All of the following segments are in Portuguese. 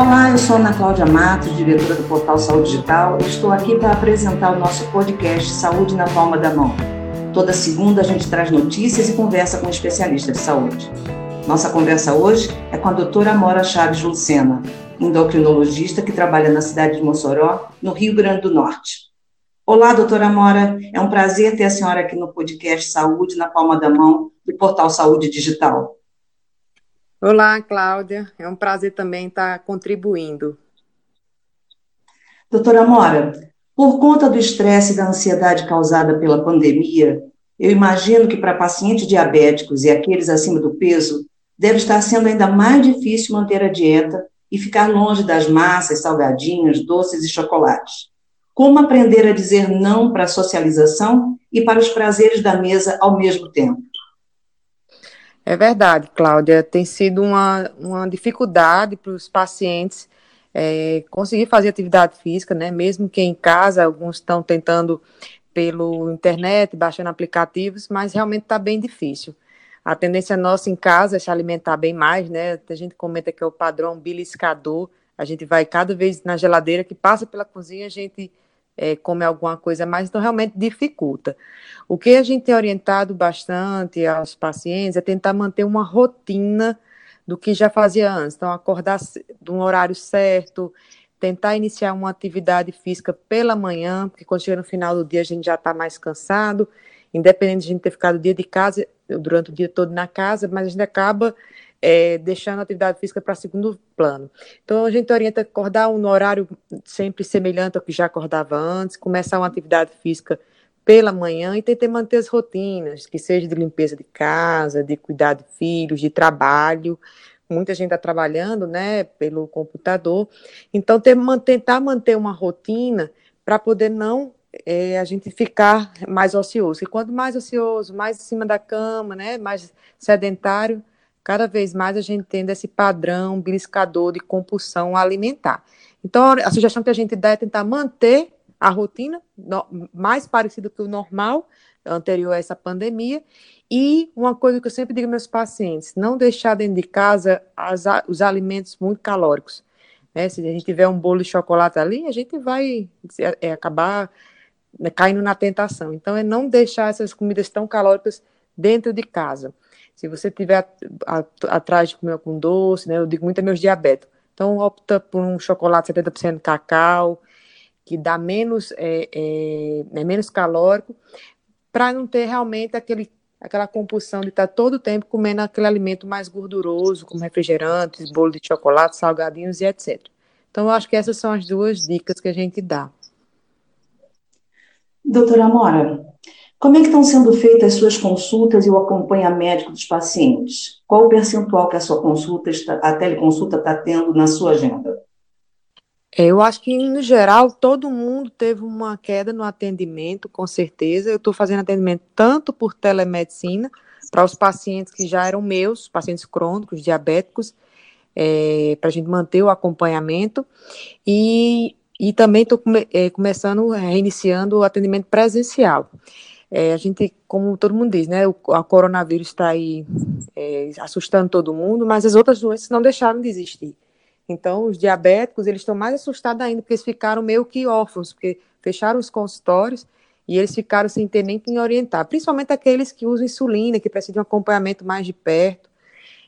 Olá, eu sou Ana Cláudia Matos, diretora do portal Saúde Digital, e estou aqui para apresentar o nosso podcast Saúde na Palma da Mão. Toda segunda a gente traz notícias e conversa com um especialista de saúde. Nossa conversa hoje é com a doutora Amora Chaves Lucena, endocrinologista que trabalha na cidade de Mossoró, no Rio Grande do Norte. Olá, doutora Amora, é um prazer ter a senhora aqui no podcast Saúde na Palma da Mão, do portal Saúde Digital. Olá, Cláudia. É um prazer também estar contribuindo. Doutora Mora, por conta do estresse e da ansiedade causada pela pandemia, eu imagino que para pacientes diabéticos e aqueles acima do peso, deve estar sendo ainda mais difícil manter a dieta e ficar longe das massas, salgadinhos, doces e chocolates. Como aprender a dizer não para a socialização e para os prazeres da mesa ao mesmo tempo? É verdade, Cláudia. Tem sido uma, uma dificuldade para os pacientes é, conseguir fazer atividade física, né? Mesmo que em casa, alguns estão tentando pelo internet, baixando aplicativos, mas realmente está bem difícil. A tendência nossa em casa é se alimentar bem mais, né? A gente comenta que é o padrão beliscador. A gente vai cada vez na geladeira que passa pela cozinha, a gente é, come alguma coisa mais, então realmente dificulta. O que a gente tem orientado bastante aos pacientes é tentar manter uma rotina do que já fazia antes. Então, acordar de um horário certo, tentar iniciar uma atividade física pela manhã, porque quando chega no final do dia a gente já está mais cansado, independente de a gente ter ficado o dia de casa, durante o dia todo na casa, mas a gente acaba é, deixando a atividade física para segundo plano. Então, a gente orienta acordar um horário sempre semelhante ao que já acordava antes, começar uma atividade física pela manhã e tentar manter as rotinas, que seja de limpeza de casa, de cuidar de filhos, de trabalho. Muita gente está trabalhando, né, pelo computador. Então, ter, tentar manter uma rotina para poder não é, a gente ficar mais ocioso. E quanto mais ocioso, mais em cima da cama, né, mais sedentário, cada vez mais a gente tendo esse padrão beliscador de compulsão alimentar. Então, a sugestão que a gente dá é tentar manter a rotina no, mais parecida com o normal, anterior a essa pandemia, e uma coisa que eu sempre digo aos meus pacientes, não deixar dentro de casa as, os alimentos muito calóricos. Né? Se a gente tiver um bolo de chocolate ali, a gente vai é, acabar né, caindo na tentação. Então, é não deixar essas comidas tão calóricas dentro de casa. Se você tiver atrás de comer com doce, né, eu digo muito a meus diabéticos, então opta por um chocolate 70% de cacau, que dá menos, é, é, é menos calórico, para não ter realmente aquele, aquela compulsão de estar tá todo o tempo comendo aquele alimento mais gorduroso, como refrigerantes, bolo de chocolate, salgadinhos e etc. Então, eu acho que essas são as duas dicas que a gente dá. Doutora Amora, como é que estão sendo feitas as suas consultas e o acompanhamento dos pacientes? Qual o percentual que a sua consulta, está, a teleconsulta está tendo na sua agenda? É, eu acho que, no geral, todo mundo teve uma queda no atendimento, com certeza. Eu estou fazendo atendimento tanto por telemedicina, para os pacientes que já eram meus, pacientes crônicos, diabéticos, é, para a gente manter o acompanhamento, e, e também estou come, é, começando, reiniciando o atendimento presencial. É, a gente, como todo mundo diz, né, o a coronavírus está aí é, assustando todo mundo, mas as outras doenças não deixaram de existir. Então, os diabéticos, eles estão mais assustados ainda, porque eles ficaram meio que órfãos, porque fecharam os consultórios e eles ficaram sem ter nem quem orientar, principalmente aqueles que usam insulina, que precisam de um acompanhamento mais de perto.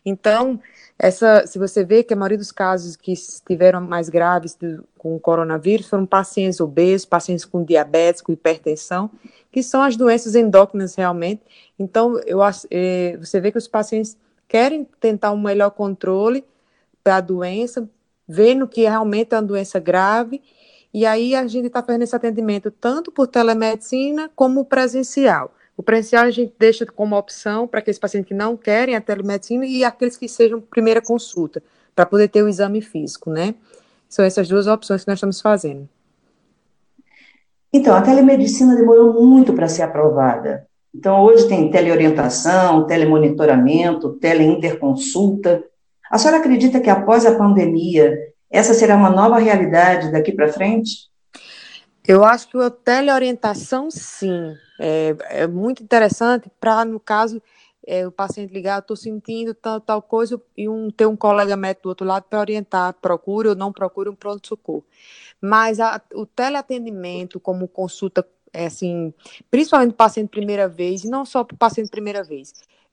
Então, essa, se você vê que a maioria dos casos que estiveram mais graves do, com o coronavírus foram pacientes obesos, pacientes com diabetes, com hipertensão, que são as doenças endócrinas realmente. Então, eu, eh, você vê que os pacientes querem tentar um melhor controle da doença, vendo que realmente é uma doença grave, e aí a gente está fazendo esse atendimento tanto por telemedicina como presencial. O presencial a gente deixa como opção para aqueles pacientes que não querem a telemedicina e aqueles que sejam primeira consulta, para poder ter o exame físico, né? São essas duas opções que nós estamos fazendo. Então, a telemedicina demorou muito para ser aprovada. Então, hoje tem teleorientação, telemonitoramento, teleinterconsulta. A senhora acredita que após a pandemia, essa será uma nova realidade daqui para frente? Eu acho que a teleorientação, sim. É, é muito interessante para, no caso, é, o paciente ligar, estou sentindo tal, tal coisa, e um, ter um colega médico do outro lado para orientar, procure ou não procure um pronto-socorro. Mas a, o teleatendimento, como consulta, é assim, principalmente paciente primeira vez, e não só para o paciente primeira vez,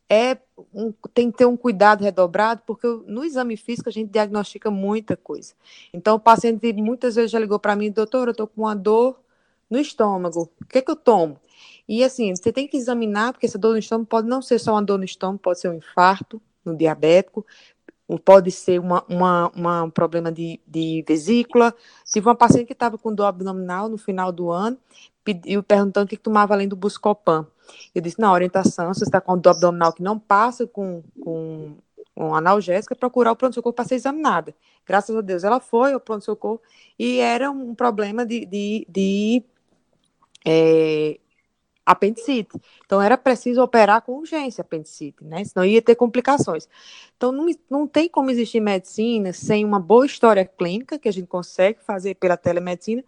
é um, tem que ter um cuidado redobrado, porque no exame físico a gente diagnostica muita coisa. Então, o paciente muitas vezes já ligou para mim, doutor, eu estou com uma dor no estômago, o que, é que eu tomo? E assim, você tem que examinar, porque essa dor no estômago pode não ser só uma dor no estômago, pode ser um infarto no diabético, pode ser uma, uma, uma um problema de, de vesícula. Tive uma paciente que estava com dor abdominal no final do ano, pediu, perguntando o que tomava além do Buscopan. Eu disse, na orientação, se você está com dor abdominal que não passa com, com um analgésico, é procurar o pronto-socorro para ser examinada. Graças a Deus ela foi ao pronto-socorro e era um problema de, de, de é, apendicite. Então, era preciso operar com urgência apendicite, né? Senão ia ter complicações. Então, não, não tem como existir medicina sem uma boa história clínica, que a gente consegue fazer pela telemedicina,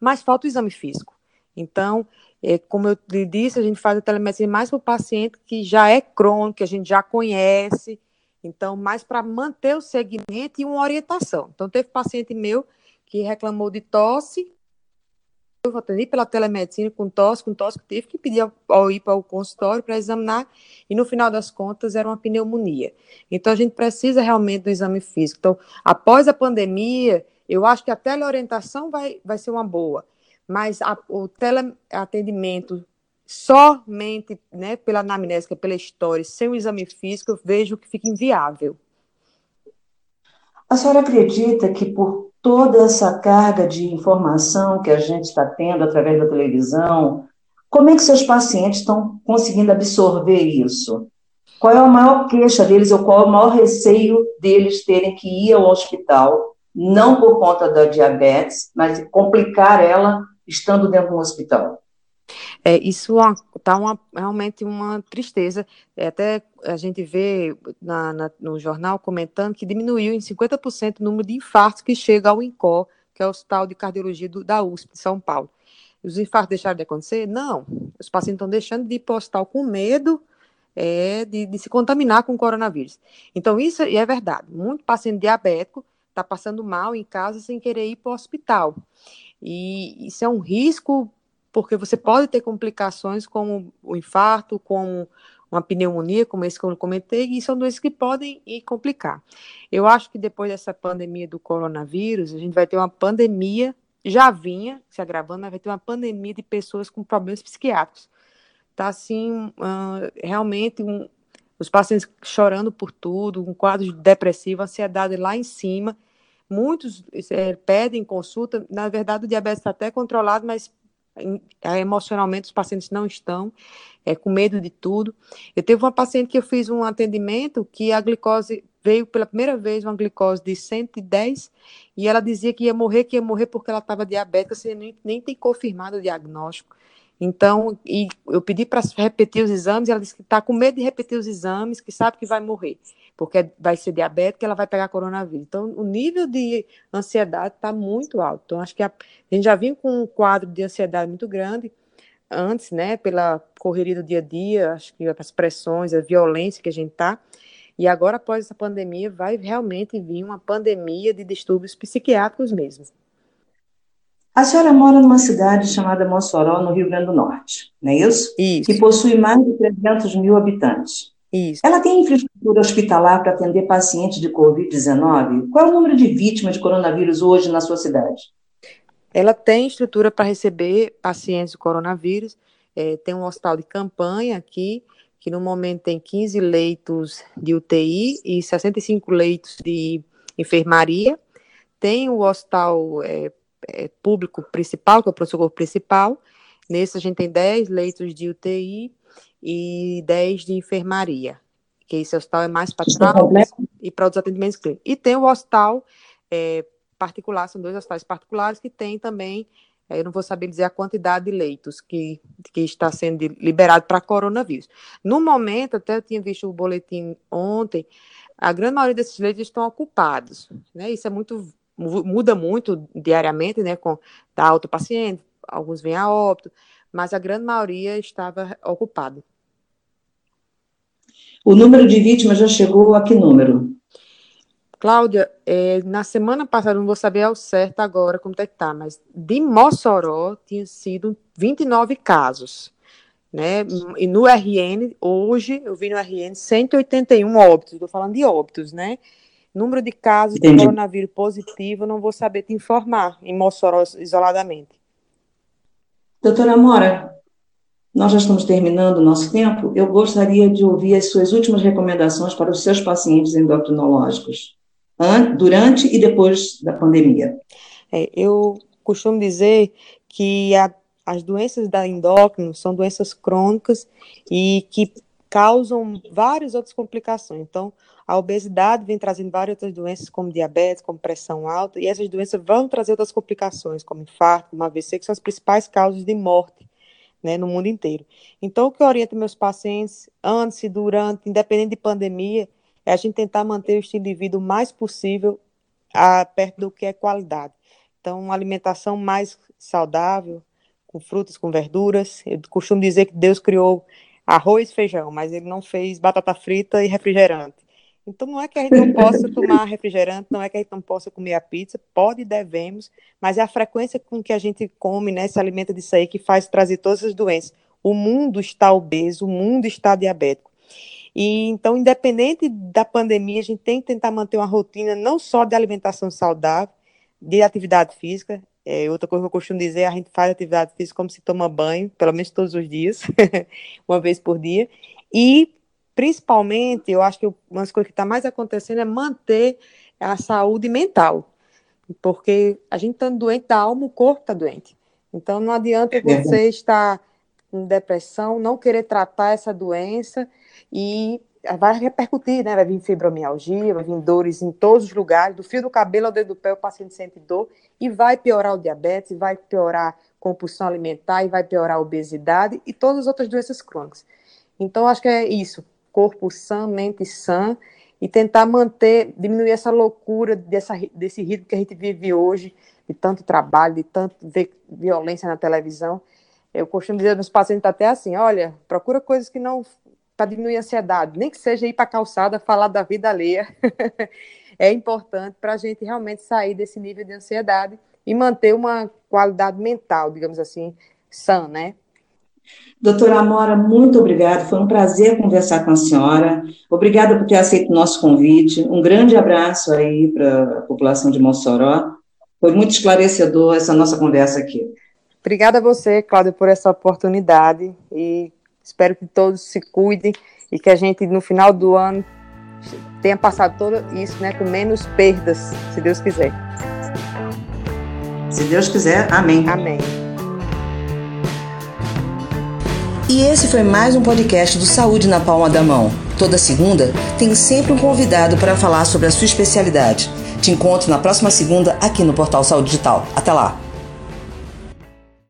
mas falta o exame físico. Então, é, como eu lhe disse, a gente faz a telemedicina mais para o paciente que já é crônico, que a gente já conhece, então, mais para manter o segmento e uma orientação. Então, teve paciente meu que reclamou de tosse, eu atendi pela telemedicina com tosse, com tosse, que tive que pedir ao, ao ir para o consultório para examinar, e no final das contas era uma pneumonia. Então a gente precisa realmente do exame físico. Então, após a pandemia, eu acho que a teleorientação vai, vai ser uma boa, mas a, o teleatendimento somente né, pela anamnésica, pela história, sem o exame físico, eu vejo que fica inviável. A senhora acredita que por toda essa carga de informação que a gente está tendo através da televisão, como é que seus pacientes estão conseguindo absorver isso? Qual é a maior queixa deles ou qual é o maior receio deles terem que ir ao hospital, não por conta da diabetes, mas complicar ela estando dentro de um hospital? É, isso está realmente uma tristeza. É, até a gente vê na, na, no jornal comentando que diminuiu em 50% o número de infartos que chega ao INCOR, que é o Hospital de Cardiologia do, da USP, de São Paulo. Os infartos deixaram de acontecer? Não. Os pacientes estão deixando de ir para o hospital com medo é, de, de, se contaminar com o coronavírus. Então, isso é verdade. Muito paciente diabético está passando mal em casa sem querer ir para o hospital. E isso é um risco porque você pode ter complicações como o infarto, como uma pneumonia, como esse que eu comentei, e são doenças que podem ir complicar. Eu acho que depois dessa pandemia do coronavírus, a gente vai ter uma pandemia, já vinha se agravando, vai ter uma pandemia de pessoas com problemas psiquiátricos. Está assim, uh, realmente, um, os pacientes chorando por tudo, um quadro depressivo, ansiedade lá em cima. Muitos é, pedem consulta, na verdade o diabetes está até controlado, mas é, emocionalmente os pacientes não estão, é, com medo de tudo. Eu teve uma paciente que eu fiz um atendimento que a glicose veio pela primeira vez uma glicose de 110 e ela dizia que ia morrer, que ia morrer porque ela estava diabética, você nem, nem tem confirmado o diagnóstico. Então, e eu pedi para repetir os exames, ela disse que está com medo de repetir os exames, que sabe que vai morrer porque vai ser diabética, ela vai pegar coronavírus. Então, o nível de ansiedade está muito alto. Então, acho que a, a, gente já vinha com um quadro de ansiedade muito grande antes, né, pela correria do dia a dia, acho que as pressões, a violência que a gente está. E agora, após essa pandemia, vai realmente vir uma pandemia de distúrbios psiquiátricos mesmo. A senhora mora numa cidade chamada Mossoró, no Rio Grande do Norte, não é isso? Isso. Que possui mais de 300 mil habitantes. Isso. Ela tem infraestrutura hospitalar para atender pacientes de Covid-19? Qual é o número de vítimas de coronavírus hoje na sua cidade? Ela tem estrutura para receber pacientes de coronavírus. É, tem um hospital de campanha aqui, que no momento tem 15 leitos de UTI e 65 leitos de enfermaria. Tem o hospital é, é, público principal, que é o pronto-socorro principal. Nesse a gente tem 10 leitos de UTI e 10 de enfermaria, que esse hospital é mais para traumas e para os atendimentos clínicos. E tem o hospital é, particular, são dois hospitais particulares que tem também, é, eu não vou saber dizer a quantidade de leitos que, que está sendo liberado para coronavírus. No momento, até eu tinha visto o boletim ontem, a grande maioria desses leitos estão ocupados, né? Isso é muito muda muito diariamente, né, com da alta paciente, alguns vêm a óbito, mas a grande maioria estava ocupado. O número de vítimas já chegou a que número? Cláudia, é, na semana passada, não vou saber ao certo agora como é que tá, mas de Mossoró tinha sido 29 casos, né? E no RN, hoje, eu vi no RN 181 óbitos, estou falando de óbitos, né? Número de casos Entendi. de coronavírus positivo, não vou saber te informar em Mossoró isoladamente. Doutora Mora, nós já estamos terminando o nosso tempo. Eu gostaria de ouvir as suas últimas recomendações para os seus pacientes endocrinológicos durante e depois da pandemia? É, eu costumo dizer que a, as doenças da endócrino são doenças crônicas e que causam várias outras complicações. Então, a obesidade vem trazendo várias outras doenças, como diabetes, como pressão alta, e essas doenças vão trazer outras complicações, como infarto, como AVC, que são as principais causas de morte né, no mundo inteiro. Então, o que eu oriento meus pacientes, antes e durante, independente de pandemia, é a gente tentar manter o estilo de vida o mais possível a, perto do que é qualidade. Então, uma alimentação mais saudável, com frutas, com verduras. Eu costumo dizer que Deus criou arroz e feijão, mas ele não fez batata frita e refrigerante. Então, não é que a gente não possa tomar refrigerante, não é que a gente não possa comer a pizza, pode e devemos, mas é a frequência com que a gente come, né, se alimenta disso aí, que faz trazer todas as doenças. O mundo está obeso, o mundo está diabético. E então, independente da pandemia, a gente tem que tentar manter uma rotina não só de alimentação saudável, de atividade física. É, outra coisa que eu costumo dizer, a gente faz atividade física como se toma banho, pelo menos todos os dias, uma vez por dia. E, principalmente, eu acho que uma das coisas que está mais acontecendo é manter a saúde mental. Porque a gente estando doente da alma, o corpo está doente. Então, não adianta é você estar com depressão, não querer tratar essa doença e vai repercutir, né? Vai vir fibromialgia, vai vir dores em todos os lugares, do fio do cabelo ao dedo do pé, o paciente sente dor, e vai piorar o diabetes, vai piorar a compulsão alimentar, e vai piorar a obesidade e todas as outras doenças crônicas. Então, acho que é isso, corpo sã, mente sã, e tentar manter, diminuir essa loucura dessa, desse ritmo que a gente vive hoje, de tanto trabalho, de tanto violência na televisão. Eu costumo dizer aos pacientes até assim, olha, procura coisas que não para diminuir a ansiedade, nem que seja ir para a calçada falar da vida alheia, é importante para a gente realmente sair desse nível de ansiedade e manter uma qualidade mental, digamos assim, sã, né? Doutora Amora, muito obrigada. Foi um prazer conversar com a senhora. Obrigada por ter aceito o nosso convite. Um grande abraço aí para a população de Mossoró. Foi muito esclarecedor essa nossa conversa aqui. Obrigada a você, Cláudia, por essa oportunidade e Espero que todos se cuidem e que a gente, no final do ano, tenha passado tudo isso né, com menos perdas, se Deus quiser. Se Deus quiser, amém. Amém. E esse foi mais um podcast do Saúde na Palma da Mão. Toda segunda tem sempre um convidado para falar sobre a sua especialidade. Te encontro na próxima segunda aqui no Portal Saúde Digital. Até lá!